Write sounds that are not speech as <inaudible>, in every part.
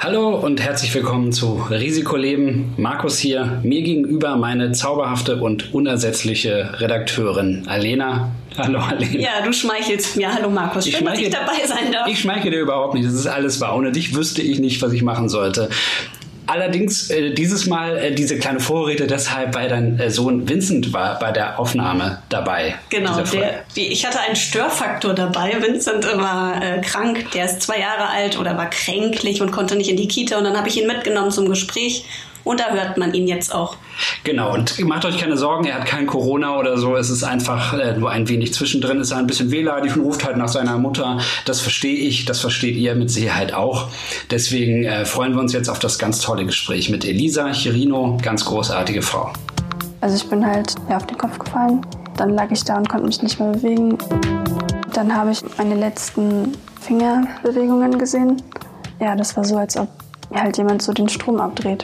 Hallo und herzlich willkommen zu Risikoleben. Markus hier. Mir gegenüber meine zauberhafte und unersetzliche Redakteurin Alena. Hallo Alena. Ja, du schmeichelst mir. Hallo Markus. Schön, ich dass ich dabei sein darf. Ich schmeichel dir überhaupt nicht. Das ist alles wahr. Ohne dich wüsste ich nicht, was ich machen sollte. Allerdings äh, dieses Mal äh, diese kleine Vorrede deshalb, weil dein äh, Sohn Vincent war bei der Aufnahme dabei. Genau, der, ich hatte einen Störfaktor dabei. Vincent war äh, krank, der ist zwei Jahre alt oder war kränklich und konnte nicht in die Kita und dann habe ich ihn mitgenommen zum Gespräch und da hört man ihn jetzt auch. Genau, und macht euch keine Sorgen, er hat kein Corona oder so. Es ist einfach äh, nur ein wenig zwischendrin. Ist er ein bisschen wehleidig und ruft halt nach seiner Mutter. Das verstehe ich, das versteht ihr mit Sicherheit auch. Deswegen äh, freuen wir uns jetzt auf das ganz tolle Gespräch mit Elisa Chirino, ganz großartige Frau. Also ich bin halt ja, auf den Kopf gefallen. Dann lag ich da und konnte mich nicht mehr bewegen. Dann habe ich meine letzten Fingerbewegungen gesehen. Ja, das war so, als ob halt jemand so den Strom abdreht.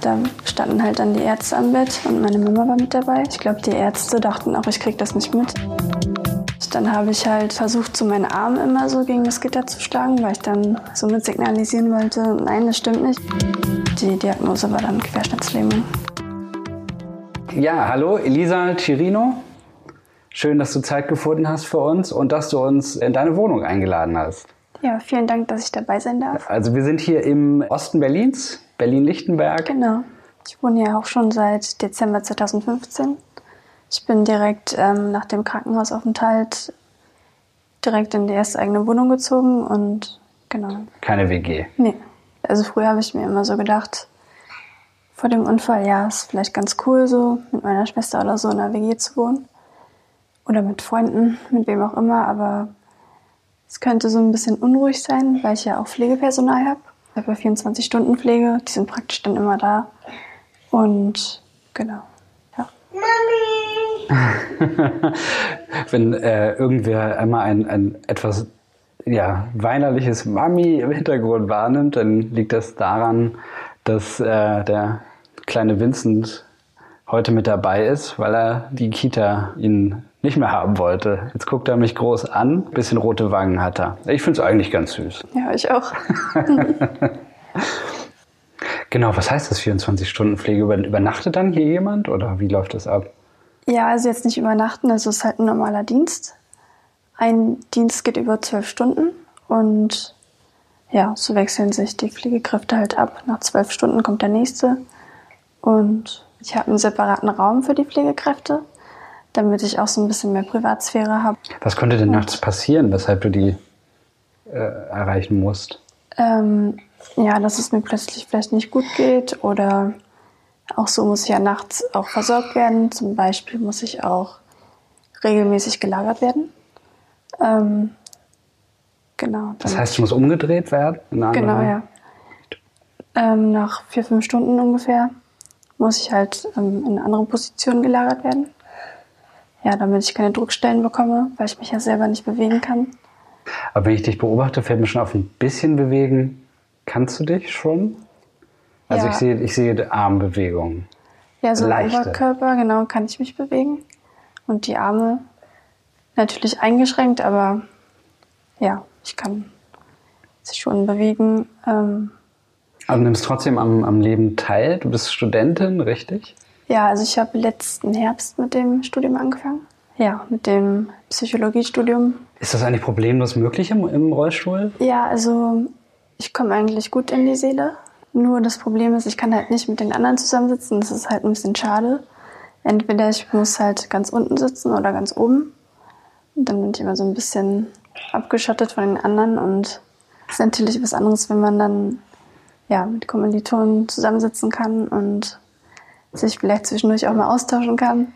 Da standen halt dann die Ärzte am Bett und meine Mama war mit dabei. Ich glaube, die Ärzte dachten auch, ich krieg das nicht mit. Dann habe ich halt versucht, so meinen Arm immer so gegen das Gitter zu schlagen, weil ich dann somit signalisieren wollte, nein, das stimmt nicht. Die Diagnose war dann Querschnittslähmung. Ja, hallo, Elisa Chirino. Schön, dass du Zeit gefunden hast für uns und dass du uns in deine Wohnung eingeladen hast. Ja, vielen Dank, dass ich dabei sein darf. Also wir sind hier im Osten Berlins, Berlin-Lichtenberg. Genau. Ich wohne hier auch schon seit Dezember 2015. Ich bin direkt ähm, nach dem Krankenhausaufenthalt direkt in die erste eigene Wohnung gezogen und genau. Keine WG? Nee. Also früher habe ich mir immer so gedacht, vor dem Unfall, ja, ist vielleicht ganz cool, so mit meiner Schwester oder so in einer WG zu wohnen. Oder mit Freunden, mit wem auch immer, aber es könnte so ein bisschen unruhig sein, weil ich ja auch Pflegepersonal habe. Ich habe ja 24-Stunden-Pflege, die sind praktisch dann immer da. Und genau, ja. Mami! <laughs> Wenn äh, irgendwer einmal ein, ein etwas ja, weinerliches Mami im Hintergrund wahrnimmt, dann liegt das daran, dass äh, der kleine Vincent heute mit dabei ist, weil er die Kita ihn nicht mehr haben wollte. Jetzt guckt er mich groß an, bisschen rote Wangen hat er. Ich finde es eigentlich ganz süß. Ja, ich auch. <laughs> <laughs> genau, was heißt das 24-Stunden-Pflege? Übernachtet dann hier jemand oder wie läuft das ab? Ja, also jetzt nicht übernachten, also es ist halt ein normaler Dienst. Ein Dienst geht über zwölf Stunden und ja, so wechseln sich die Pflegekräfte halt ab. Nach zwölf Stunden kommt der nächste und ich habe einen separaten Raum für die Pflegekräfte damit ich auch so ein bisschen mehr Privatsphäre habe. Was konnte denn nachts passieren, weshalb du die äh, erreichen musst? Ähm, ja, dass es mir plötzlich vielleicht nicht gut geht oder auch so muss ich ja nachts auch versorgt werden. Zum Beispiel muss ich auch regelmäßig gelagert werden. Ähm, genau. Das heißt, du musst umgedreht werden? Genau, ja. Ähm, nach vier, fünf Stunden ungefähr muss ich halt ähm, in eine andere Position gelagert werden ja, damit ich keine Druckstellen bekomme, weil ich mich ja selber nicht bewegen kann. Aber wenn ich dich beobachte, fällt mir schon auf ein bisschen bewegen. Kannst du dich schon? Also ja. ich sehe, ich sehe Armbewegungen. Ja, so im Oberkörper, genau, kann ich mich bewegen. Und die Arme natürlich eingeschränkt, aber ja, ich kann sich schon bewegen. Ähm, aber du nimmst trotzdem am, am Leben teil. Du bist Studentin, richtig? Ja, also ich habe letzten Herbst mit dem Studium angefangen. Ja, mit dem Psychologiestudium. Ist das eigentlich problemlos möglich im, im Rollstuhl? Ja, also ich komme eigentlich gut in die Seele. Nur das Problem ist, ich kann halt nicht mit den anderen zusammensitzen. Das ist halt ein bisschen schade. Entweder ich muss halt ganz unten sitzen oder ganz oben. Und dann bin ich immer so ein bisschen abgeschottet von den anderen. Und es ist natürlich was anderes, wenn man dann ja, mit Kommilitonen zusammensitzen kann und sich vielleicht zwischendurch auch mal austauschen kann.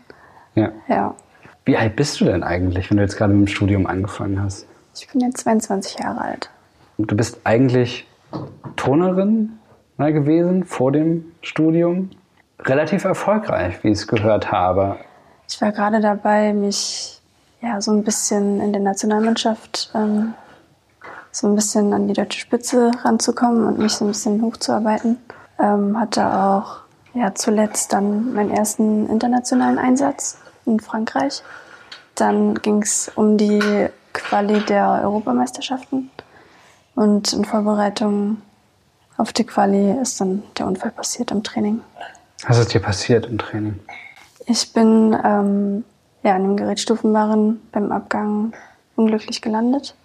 Ja. ja. Wie alt bist du denn eigentlich, wenn du jetzt gerade mit dem Studium angefangen hast? Ich bin jetzt 22 Jahre alt. Und du bist eigentlich Turnerin ne, gewesen vor dem Studium. Relativ erfolgreich, wie ich es gehört habe. Ich war gerade dabei, mich ja so ein bisschen in der Nationalmannschaft ähm, so ein bisschen an die deutsche Spitze ranzukommen und mich so ein bisschen hochzuarbeiten. Ähm, hatte auch ja, zuletzt dann meinen ersten internationalen Einsatz in Frankreich. Dann ging es um die Quali der Europameisterschaften. Und in Vorbereitung auf die Quali ist dann der Unfall passiert im Training. Was ist dir passiert im Training? Ich bin ähm, ja, an dem Gerätstufenbarren beim Abgang unglücklich gelandet.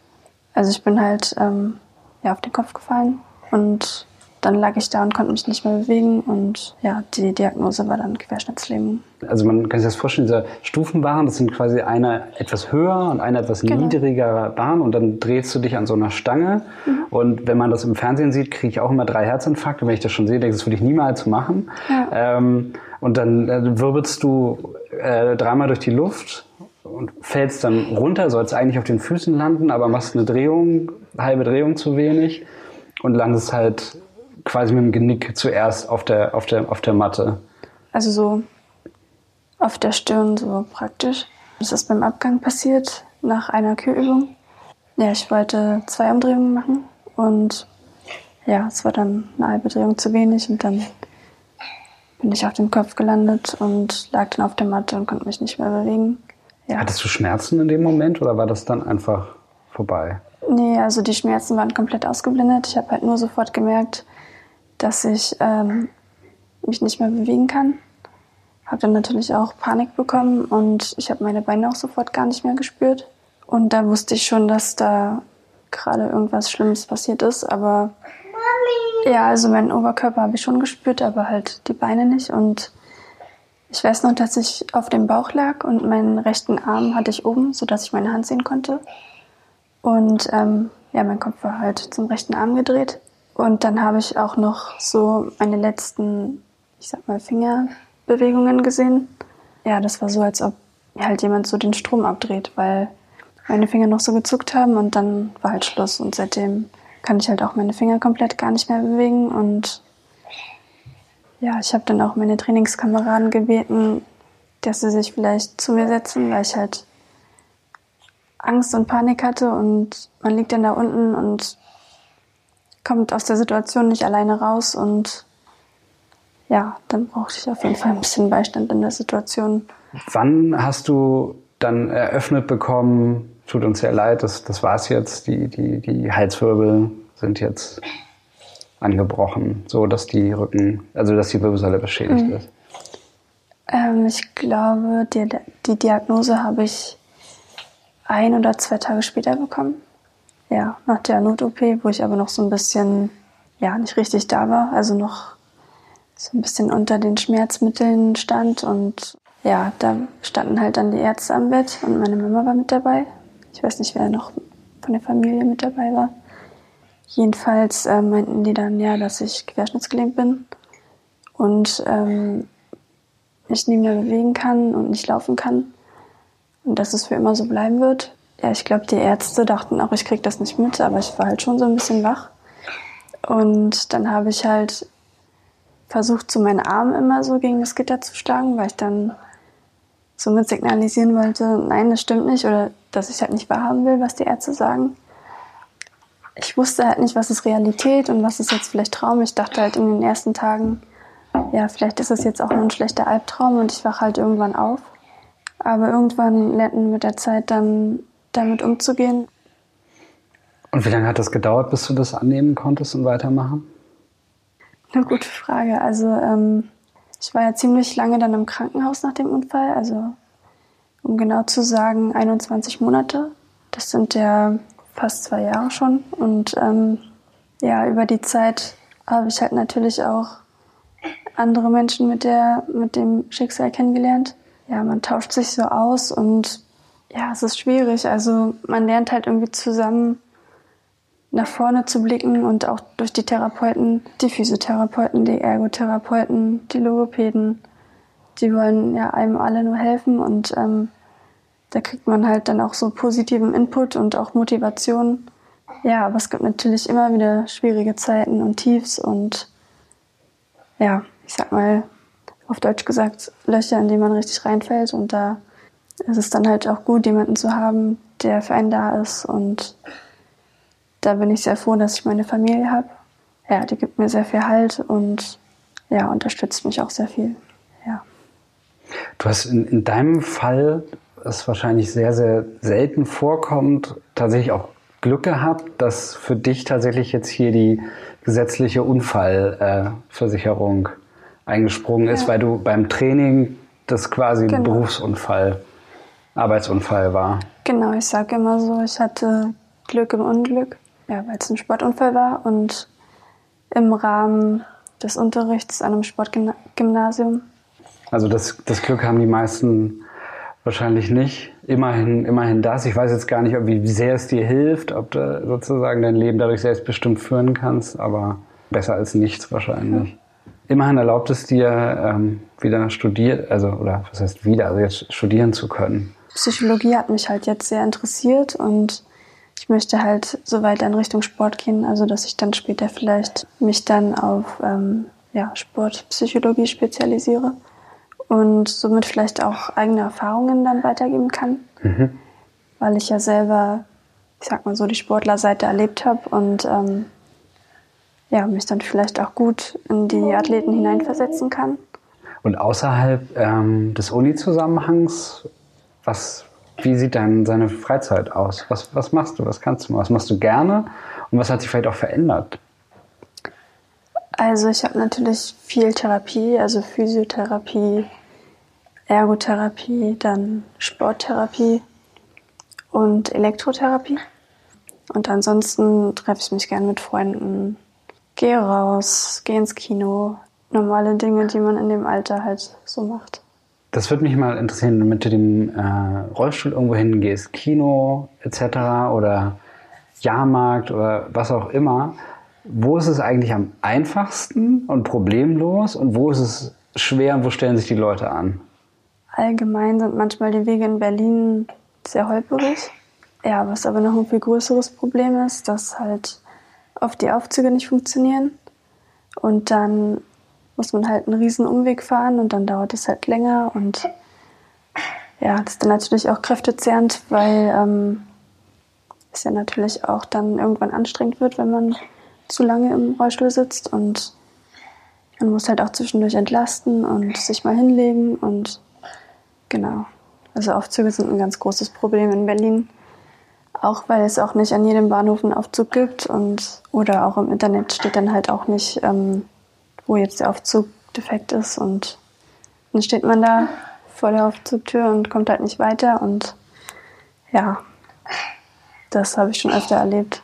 Also ich bin halt ähm, ja, auf den Kopf gefallen und dann lag ich da und konnte mich nicht mehr bewegen und ja, die Diagnose war dann Querschnittslähmung. Also man kann sich das vorstellen, diese Stufenbahn, das sind quasi eine etwas höher und eine etwas genau. niedrigere Bahn und dann drehst du dich an so einer Stange mhm. und wenn man das im Fernsehen sieht, kriege ich auch immer drei Herzinfarkte. Wenn ich das schon sehe, denke ich, das würde ich niemals machen. Ja. Ähm, und dann äh, wirbelst du äh, dreimal durch die Luft und fällst dann runter, sollst eigentlich auf den Füßen landen, aber machst eine Drehung, halbe Drehung zu wenig und landest halt quasi mit dem Genick zuerst auf der, auf der, auf der Matte. Also so auf der Stirn so praktisch. Das ist beim Abgang passiert, nach einer Kühlübung. Ja, ich wollte zwei Umdrehungen machen und ja, es war dann eine halbe Drehung zu wenig und dann bin ich auf den Kopf gelandet und lag dann auf der Matte und konnte mich nicht mehr bewegen. Ja. Hattest du Schmerzen in dem Moment oder war das dann einfach vorbei? Nee, also die Schmerzen waren komplett ausgeblendet. Ich habe halt nur sofort gemerkt, dass ich ähm, mich nicht mehr bewegen kann. Habe dann natürlich auch Panik bekommen und ich habe meine Beine auch sofort gar nicht mehr gespürt. Und da wusste ich schon, dass da gerade irgendwas Schlimmes passiert ist. Aber Mami. ja, also meinen Oberkörper habe ich schon gespürt, aber halt die Beine nicht. Und ich weiß noch, dass ich auf dem Bauch lag und meinen rechten Arm hatte ich oben, sodass ich meine Hand sehen konnte. Und ähm, ja, mein Kopf war halt zum rechten Arm gedreht. Und dann habe ich auch noch so meine letzten, ich sag mal, Fingerbewegungen gesehen. Ja, das war so, als ob halt jemand so den Strom abdreht, weil meine Finger noch so gezuckt haben und dann war halt Schluss. Und seitdem kann ich halt auch meine Finger komplett gar nicht mehr bewegen. Und ja, ich habe dann auch meine Trainingskameraden gebeten, dass sie sich vielleicht zu mir setzen, weil ich halt Angst und Panik hatte und man liegt dann da unten und kommt aus der Situation nicht alleine raus und ja, dann brauchte ich auf jeden Fall ein bisschen Beistand in der Situation. Wann hast du dann eröffnet bekommen, tut uns sehr leid, das, das war es jetzt, die, die, die Halswirbel sind jetzt angebrochen, so dass die Rücken, also dass die Wirbelsäule beschädigt mhm. ist? Ähm, ich glaube, die, die Diagnose habe ich ein oder zwei Tage später bekommen ja, nach der Not-OP, wo ich aber noch so ein bisschen, ja, nicht richtig da war, also noch so ein bisschen unter den Schmerzmitteln stand und ja, da standen halt dann die Ärzte am Bett und meine Mama war mit dabei. Ich weiß nicht, wer noch von der Familie mit dabei war. Jedenfalls äh, meinten die dann ja, dass ich querschnittsgelähmt bin und ähm, mich nie mehr bewegen kann und nicht laufen kann und dass es für immer so bleiben wird. Ja, ich glaube, die Ärzte dachten auch, ich krieg das nicht mit, aber ich war halt schon so ein bisschen wach. Und dann habe ich halt versucht, so meinen Arm immer so gegen das Gitter zu schlagen, weil ich dann somit signalisieren wollte, nein, das stimmt nicht oder dass ich halt nicht wahrhaben will, was die Ärzte sagen. Ich wusste halt nicht, was ist Realität und was ist jetzt vielleicht Traum. Ich dachte halt in den ersten Tagen, ja, vielleicht ist es jetzt auch nur ein schlechter Albtraum und ich wache halt irgendwann auf. Aber irgendwann lernten mit der Zeit dann damit umzugehen. Und wie lange hat das gedauert, bis du das annehmen konntest und weitermachen? Eine gute Frage. Also ähm, ich war ja ziemlich lange dann im Krankenhaus nach dem Unfall. Also um genau zu sagen 21 Monate. Das sind ja fast zwei Jahre schon. Und ähm, ja, über die Zeit habe ich halt natürlich auch andere Menschen mit der mit dem Schicksal kennengelernt. Ja, man tauscht sich so aus und ja, es ist schwierig. Also man lernt halt irgendwie zusammen nach vorne zu blicken und auch durch die Therapeuten, die Physiotherapeuten, die Ergotherapeuten, die Logopäden, die wollen ja einem alle nur helfen und ähm, da kriegt man halt dann auch so positiven Input und auch Motivation. Ja, aber es gibt natürlich immer wieder schwierige Zeiten und Tiefs und ja, ich sag mal auf Deutsch gesagt Löcher, in die man richtig reinfällt und da es ist dann halt auch gut, jemanden zu haben, der für einen da ist. Und da bin ich sehr froh, dass ich meine Familie habe. Ja, die gibt mir sehr viel Halt und ja, unterstützt mich auch sehr viel. Ja. Du hast in, in deinem Fall, was wahrscheinlich sehr, sehr selten vorkommt, tatsächlich auch Glück gehabt, dass für dich tatsächlich jetzt hier die gesetzliche Unfallversicherung eingesprungen ist, ja. weil du beim Training das quasi genau. Berufsunfall, Arbeitsunfall war. Genau, ich sage immer so, ich hatte Glück im Unglück, ja, weil es ein Sportunfall war und im Rahmen des Unterrichts an einem Sportgymnasium. Also das, das Glück haben die meisten wahrscheinlich nicht. Immerhin, immerhin das. Ich weiß jetzt gar nicht, wie sehr es dir hilft, ob du sozusagen dein Leben dadurch selbstbestimmt führen kannst, aber besser als nichts wahrscheinlich. Ja. Immerhin erlaubt es dir, ähm, wieder studiert, also oder was heißt wieder, also jetzt studieren zu können. Psychologie hat mich halt jetzt sehr interessiert und ich möchte halt so weiter in Richtung Sport gehen, also dass ich dann später vielleicht mich dann auf ähm, ja, Sportpsychologie spezialisiere und somit vielleicht auch eigene Erfahrungen dann weitergeben kann, mhm. weil ich ja selber, ich sag mal so, die Sportlerseite erlebt habe und ähm, ja, mich dann vielleicht auch gut in die Athleten hineinversetzen kann. Und außerhalb ähm, des Uni-Zusammenhangs, was, wie sieht dein, seine Freizeit aus? Was, was machst du? Was kannst du? Was machst du gerne? Und was hat sich vielleicht auch verändert? Also ich habe natürlich viel Therapie, also Physiotherapie, Ergotherapie, dann Sporttherapie und Elektrotherapie. Und ansonsten treffe ich mich gern mit Freunden, gehe raus, gehe ins Kino. Normale Dinge, die man in dem Alter halt so macht. Das würde mich mal interessieren, wenn du dem äh, Rollstuhl irgendwo hingehst, Kino etc. oder Jahrmarkt oder was auch immer wo ist es eigentlich am einfachsten und problemlos und wo ist es schwer und wo stellen sich die Leute an? Allgemein sind manchmal die Wege in Berlin sehr holperig. Ja, was aber noch ein viel größeres Problem ist, dass halt oft die Aufzüge nicht funktionieren und dann muss man halt einen riesen Umweg fahren und dann dauert es halt länger und ja, das ist dann natürlich auch kräftezehrend, weil ähm, es ja natürlich auch dann irgendwann anstrengend wird, wenn man zu lange im Rollstuhl sitzt und man muss halt auch zwischendurch entlasten und sich mal hinlegen und genau. Also Aufzüge sind ein ganz großes Problem in Berlin. Auch weil es auch nicht an jedem Bahnhof einen Aufzug gibt und oder auch im Internet steht dann halt auch nicht, ähm, wo jetzt der Aufzug defekt ist und dann steht man da vor der Aufzugtür und kommt halt nicht weiter und ja, das habe ich schon öfter erlebt.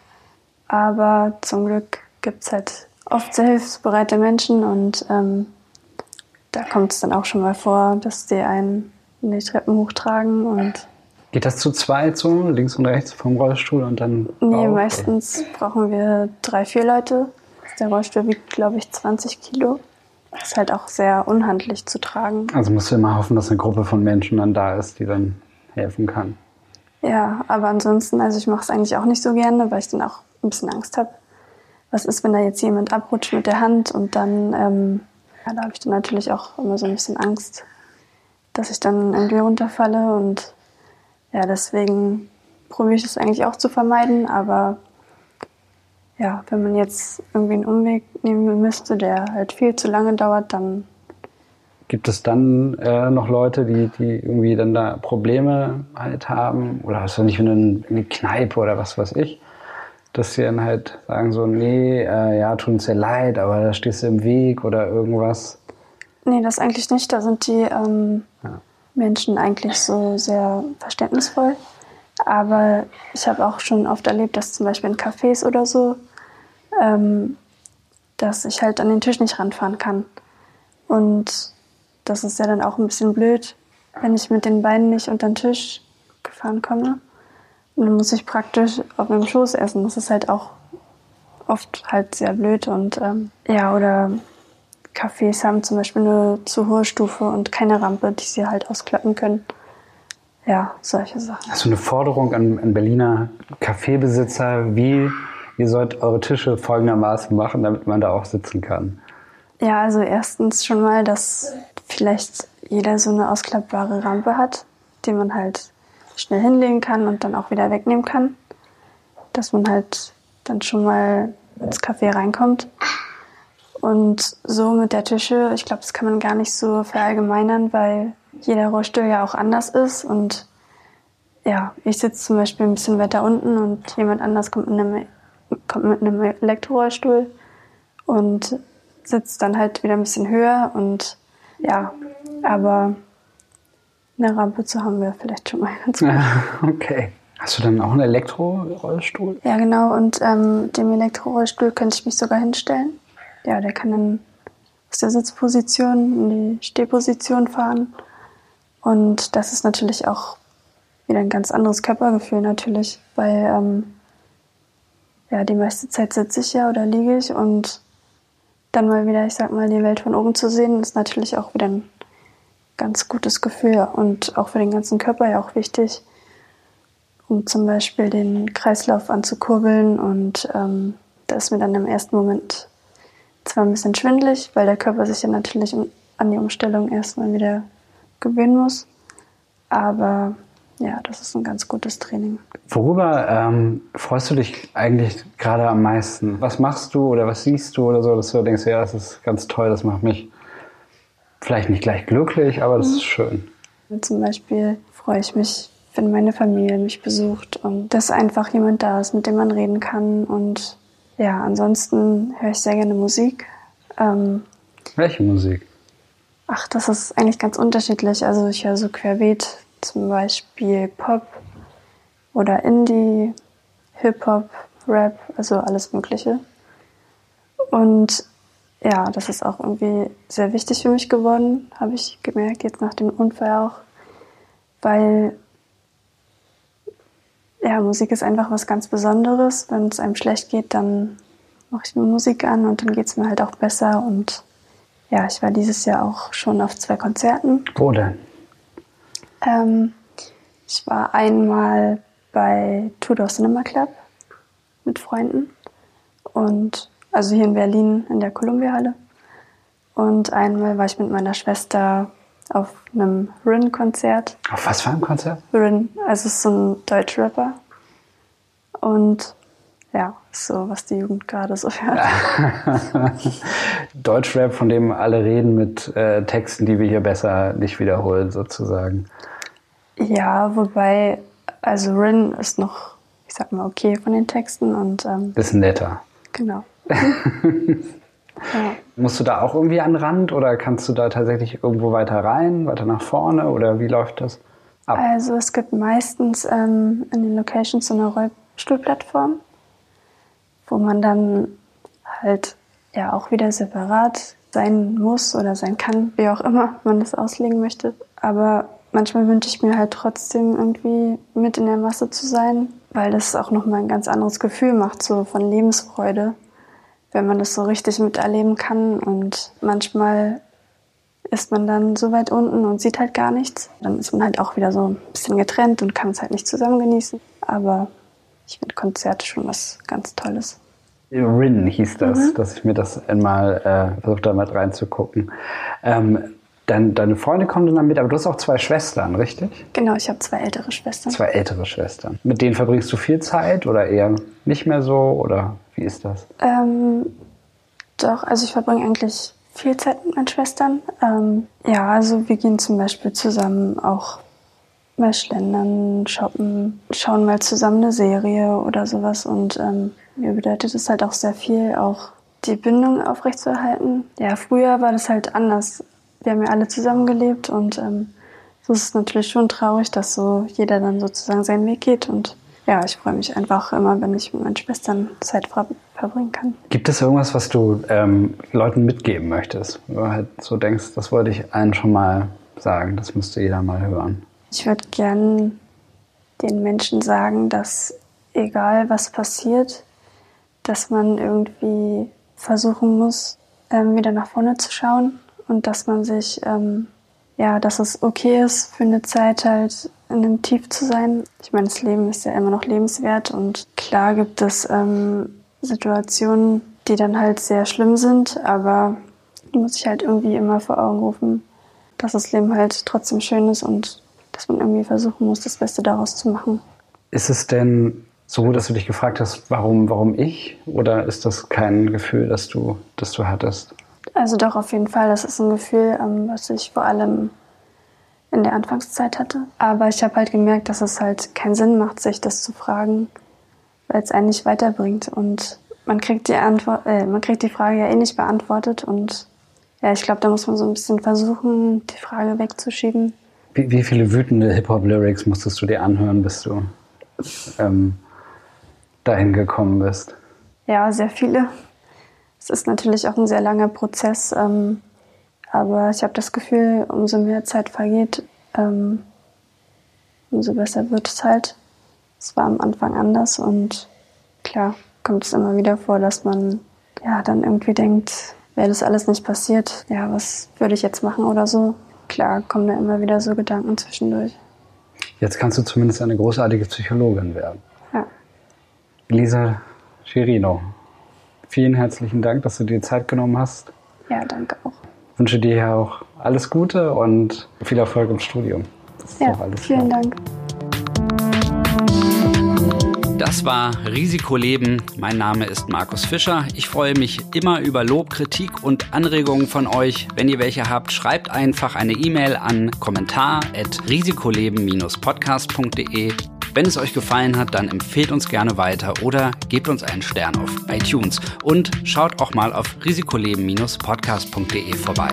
Aber zum Glück gibt es halt oft sehr hilfsbereite Menschen und ähm, da kommt es dann auch schon mal vor, dass die einen in die Treppen hochtragen und Geht das zu zweit so, links und rechts vom Rollstuhl und dann? Nee, auf, meistens brauchen wir drei, vier Leute. Der Rollstuhl wiegt, glaube ich, 20 Kilo. Ist halt auch sehr unhandlich zu tragen. Also musst du immer hoffen, dass eine Gruppe von Menschen dann da ist, die dann helfen kann. Ja, aber ansonsten, also ich mache es eigentlich auch nicht so gerne, weil ich dann auch ein bisschen Angst habe. Was ist, wenn da jetzt jemand abrutscht mit der Hand und dann, ähm, ja, da habe ich dann natürlich auch immer so ein bisschen Angst, dass ich dann irgendwie runterfalle und ja, deswegen probiere ich es eigentlich auch zu vermeiden, aber ja, wenn man jetzt irgendwie einen Umweg nehmen müsste, der halt viel zu lange dauert, dann Gibt es dann äh, noch Leute, die, die irgendwie dann da Probleme halt haben? Oder hast du nicht in eine Kneipe oder was weiß ich? dass sie dann halt sagen so, nee, äh, ja, tut uns sehr leid, aber da stehst du im Weg oder irgendwas. Nee, das eigentlich nicht. Da sind die ähm, ja. Menschen eigentlich so sehr verständnisvoll. Aber ich habe auch schon oft erlebt, dass zum Beispiel in Cafés oder so, ähm, dass ich halt an den Tisch nicht ranfahren kann. Und das ist ja dann auch ein bisschen blöd, wenn ich mit den Beinen nicht unter den Tisch gefahren komme. Und dann muss ich praktisch auf meinem Schoß essen. Das ist halt auch oft halt sehr blöd. Und ähm, ja, oder Cafés haben zum Beispiel eine zu hohe Stufe und keine Rampe, die sie halt ausklappen können. Ja, solche Sachen. Hast du eine Forderung an, an Berliner Kaffeebesitzer, wie ihr sollt eure Tische folgendermaßen machen, damit man da auch sitzen kann? Ja, also erstens schon mal, dass vielleicht jeder so eine ausklappbare Rampe hat, die man halt schnell hinlegen kann und dann auch wieder wegnehmen kann. Dass man halt dann schon mal ins Café reinkommt. Und so mit der Tische, ich glaube, das kann man gar nicht so verallgemeinern, weil jeder Rollstuhl ja auch anders ist und ja, ich sitze zum Beispiel ein bisschen weiter unten und jemand anders kommt mit einem, mit einem Elektrorollstuhl und sitzt dann halt wieder ein bisschen höher und ja, aber eine Rampe zu haben wir vielleicht schon mal ganz gut. <laughs> okay. Hast du dann auch einen Elektrorollstuhl? Ja, genau. Und ähm, dem Elektrorollstuhl könnte ich mich sogar hinstellen. Ja, der kann dann aus der Sitzposition in die Stehposition fahren. Und das ist natürlich auch wieder ein ganz anderes Körpergefühl natürlich, weil ähm, ja, die meiste Zeit sitze ich ja oder liege ich und dann mal wieder, ich sag mal, die Welt von oben zu sehen, ist natürlich auch wieder ein ganz gutes Gefühl und auch für den ganzen Körper ja auch wichtig, um zum Beispiel den Kreislauf anzukurbeln. Und ähm, da ist mir dann im ersten Moment zwar ein bisschen schwindlig, weil der Körper sich ja natürlich an die Umstellung erstmal wieder gewöhnen muss. Aber ja, das ist ein ganz gutes Training. Worüber ähm, freust du dich eigentlich gerade am meisten? Was machst du oder was siehst du oder so, dass du denkst, ja, das ist ganz toll, das macht mich vielleicht nicht gleich glücklich, aber das ist schön. Zum Beispiel freue ich mich, wenn meine Familie mich besucht und dass einfach jemand da ist, mit dem man reden kann. Und ja, ansonsten höre ich sehr gerne Musik. Ähm, Welche Musik? Ach, das ist eigentlich ganz unterschiedlich. Also ich höre so querbeet, zum Beispiel Pop oder Indie, Hip-Hop, Rap, also alles Mögliche. Und ja, das ist auch irgendwie sehr wichtig für mich geworden, habe ich gemerkt, jetzt nach dem Unfall auch, weil ja, Musik ist einfach was ganz Besonderes. Wenn es einem schlecht geht, dann mache ich mir Musik an und dann geht es mir halt auch besser. Und ja, ich war dieses Jahr auch schon auf zwei Konzerten. Wo denn? Ähm, ich war einmal bei Tudor Cinema Club mit Freunden und also hier in Berlin in der Columbia-Halle. Und einmal war ich mit meiner Schwester auf einem Rin-Konzert. Auf was für einem Konzert? Rin, also ist so ein Deutschrapper. Und ja, so was die Jugend gerade so hört. <laughs> Deutschrap, von dem alle reden mit äh, Texten, die wir hier besser nicht wiederholen, sozusagen. Ja, wobei, also Rin ist noch, ich sag mal, okay von den Texten und. Ähm, Bisschen netter. Genau. <laughs> ja. Musst du da auch irgendwie an den Rand oder kannst du da tatsächlich irgendwo weiter rein, weiter nach vorne oder wie läuft das ab? Also es gibt meistens ähm, in den Locations so eine Rollstuhlplattform, wo man dann halt ja auch wieder separat sein muss oder sein kann, wie auch immer man das auslegen möchte. Aber manchmal wünsche ich mir halt trotzdem irgendwie mit in der Masse zu sein, weil das auch nochmal ein ganz anderes Gefühl macht, so von Lebensfreude, wenn man das so richtig miterleben kann. Und manchmal ist man dann so weit unten und sieht halt gar nichts. Dann ist man halt auch wieder so ein bisschen getrennt und kann es halt nicht zusammen genießen. Aber ich finde Konzerte schon was ganz Tolles. Rin hieß das, mhm. dass ich mir das einmal äh, versucht habe, mal reinzugucken. Ähm, Dein, deine Freunde kommen dann mit, aber du hast auch zwei Schwestern, richtig? Genau, ich habe zwei ältere Schwestern. Zwei ältere Schwestern. Mit denen verbringst du viel Zeit oder eher nicht mehr so? Oder wie ist das? Ähm, doch, also ich verbringe eigentlich viel Zeit mit meinen Schwestern. Ähm, ja, also wir gehen zum Beispiel zusammen auch mal schlendern, shoppen, schauen mal zusammen eine Serie oder sowas. Und ähm, mir bedeutet es halt auch sehr viel, auch die Bindung aufrechtzuerhalten. Ja, früher war das halt anders wir haben ja alle zusammengelebt und ähm, so ist es natürlich schon traurig, dass so jeder dann sozusagen seinen Weg geht und ja, ich freue mich einfach immer, wenn ich mit meinen Schwestern Zeit verbringen kann. Gibt es irgendwas, was du ähm, Leuten mitgeben möchtest? Wo du halt so denkst, das wollte ich allen schon mal sagen, das müsste jeder mal hören. Ich würde gern den Menschen sagen, dass egal was passiert, dass man irgendwie versuchen muss, ähm, wieder nach vorne zu schauen und dass man sich, ähm, ja, dass es okay ist, für eine Zeit halt in einem Tief zu sein. Ich meine, das Leben ist ja immer noch lebenswert und klar gibt es ähm, Situationen, die dann halt sehr schlimm sind, aber die muss ich halt irgendwie immer vor Augen rufen, dass das Leben halt trotzdem schön ist und dass man irgendwie versuchen muss, das Beste daraus zu machen. Ist es denn so, dass du dich gefragt hast, warum, warum ich? Oder ist das kein Gefühl, das du, das du hattest? Also doch, auf jeden Fall. Das ist ein Gefühl, ähm, was ich vor allem in der Anfangszeit hatte. Aber ich habe halt gemerkt, dass es halt keinen Sinn macht, sich das zu fragen, weil es einen nicht weiterbringt. Und man kriegt die Antwort, äh, man kriegt die Frage ja eh nicht beantwortet. Und ja, ich glaube, da muss man so ein bisschen versuchen, die Frage wegzuschieben. Wie, wie viele wütende Hip-Hop-Lyrics musstest du dir anhören, bis du ähm, dahin gekommen bist? Ja, sehr viele. Es ist natürlich auch ein sehr langer Prozess. Ähm, aber ich habe das Gefühl, umso mehr Zeit vergeht, ähm, umso besser wird es halt. Es war am Anfang anders und klar kommt es immer wieder vor, dass man ja dann irgendwie denkt, wäre das alles nicht passiert, ja, was würde ich jetzt machen oder so. Klar kommen da immer wieder so Gedanken zwischendurch. Jetzt kannst du zumindest eine großartige Psychologin werden. Ja. Lisa Schirino, vielen herzlichen Dank, dass du dir Zeit genommen hast. Ja, danke auch wünsche dir ja auch alles Gute und viel Erfolg im Studium. ja, vielen klar. Dank. Das war Risikoleben. Mein Name ist Markus Fischer. Ich freue mich immer über Lob, Kritik und Anregungen von euch. Wenn ihr welche habt, schreibt einfach eine E-Mail an kommentar@risikoleben-podcast.de. Wenn es euch gefallen hat, dann empfehlt uns gerne weiter oder gebt uns einen Stern auf iTunes und schaut auch mal auf risikoleben-podcast.de vorbei.